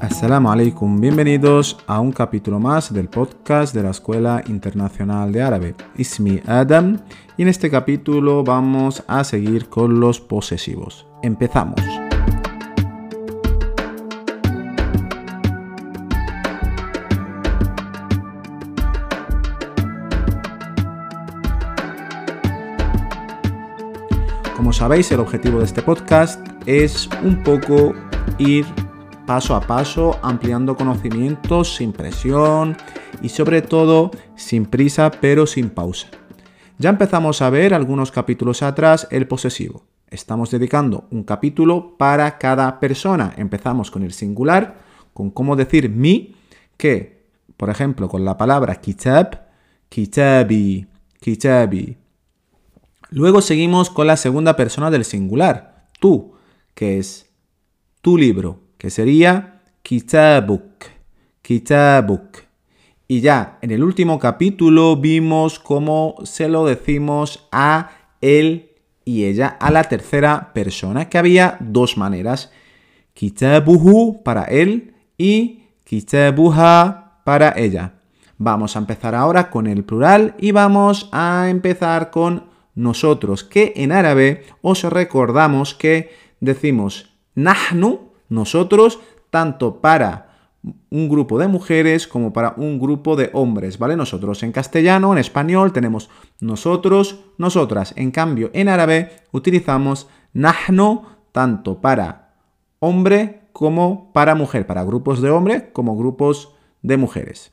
Assalamu alaikum, bienvenidos a un capítulo más del podcast de la Escuela Internacional de Árabe. Ismi Adam y en este capítulo vamos a seguir con los posesivos. Empezamos. Como sabéis, el objetivo de este podcast es un poco ir paso a paso, ampliando conocimientos sin presión y sobre todo sin prisa pero sin pausa. Ya empezamos a ver algunos capítulos atrás el posesivo. Estamos dedicando un capítulo para cada persona. Empezamos con el singular, con cómo decir mi, que, por ejemplo, con la palabra kitab, kitabi, kitabi, Luego seguimos con la segunda persona del singular, tú, que es tu libro, que sería kitabuk, kitabuk. Y ya en el último capítulo vimos cómo se lo decimos a él y ella, a la tercera persona, que había dos maneras. Kitabuhu para él y kitabuha para ella. Vamos a empezar ahora con el plural y vamos a empezar con nosotros, que en árabe os recordamos que decimos nahnu, nosotros, tanto para un grupo de mujeres como para un grupo de hombres, ¿vale? Nosotros en castellano, en español tenemos nosotros, nosotras. En cambio, en árabe utilizamos nahnu tanto para hombre como para mujer, para grupos de hombres como grupos de mujeres.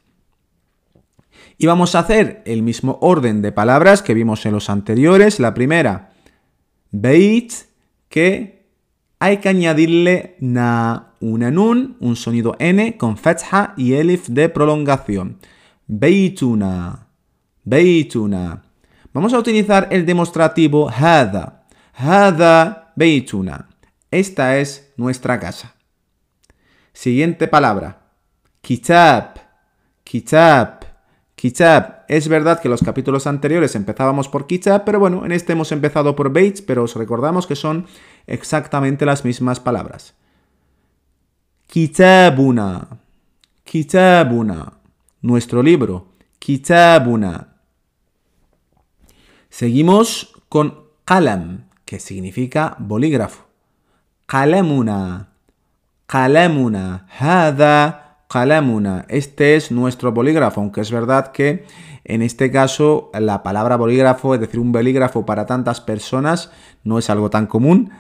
Y vamos a hacer el mismo orden de palabras que vimos en los anteriores. La primera, beit, que hay que añadirle na, una nun, un sonido n con fetha y elif de prolongación. Beituna, beituna. Vamos a utilizar el demostrativo hada. Hada beituna. Esta es nuestra casa. Siguiente palabra. Kitab, kitab. Kitab. Es verdad que los capítulos anteriores empezábamos por Kitab, pero bueno, en este hemos empezado por Bates, pero os recordamos que son exactamente las mismas palabras. Kitabuna. Kitabuna. Nuestro libro. Kitabuna. Seguimos con qalam, que significa bolígrafo. Qalamuna. Qalamuna. Hada qalamuna. Este es nuestro bolígrafo, aunque es verdad que en este caso la palabra bolígrafo, es decir, un bolígrafo para tantas personas, no es algo tan común.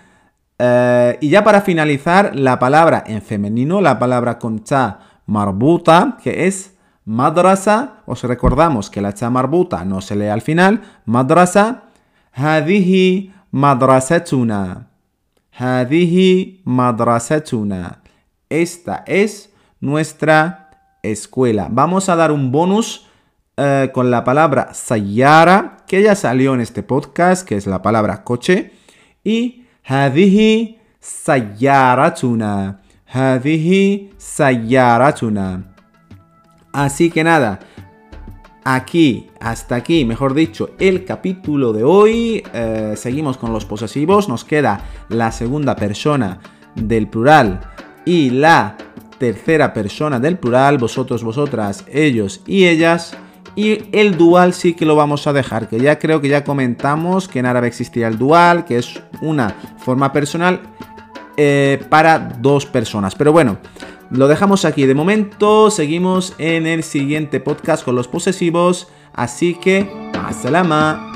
Eh, y ya para finalizar, la palabra en femenino, la palabra con cha marbuta, que es madrasa. Os recordamos que la cha marbuta no se lee al final. Madrasa. Hadihi madrasatuna. Hadihi madrasatuna. Esta es nuestra escuela. Vamos a dar un bonus eh, con la palabra sayara, que ya salió en este podcast, que es la palabra coche. Y hadihi sayaratuna. Hadihi sayaratuna. Así que nada, aquí, hasta aquí, mejor dicho, el capítulo de hoy. Eh, seguimos con los posesivos. Nos queda la segunda persona del plural y la tercera persona del plural, vosotros, vosotras, ellos y ellas. Y el dual sí que lo vamos a dejar, que ya creo que ya comentamos que en árabe existía el dual, que es una forma personal eh, para dos personas. Pero bueno, lo dejamos aquí. De momento seguimos en el siguiente podcast con los posesivos. Así que, ¡Hasta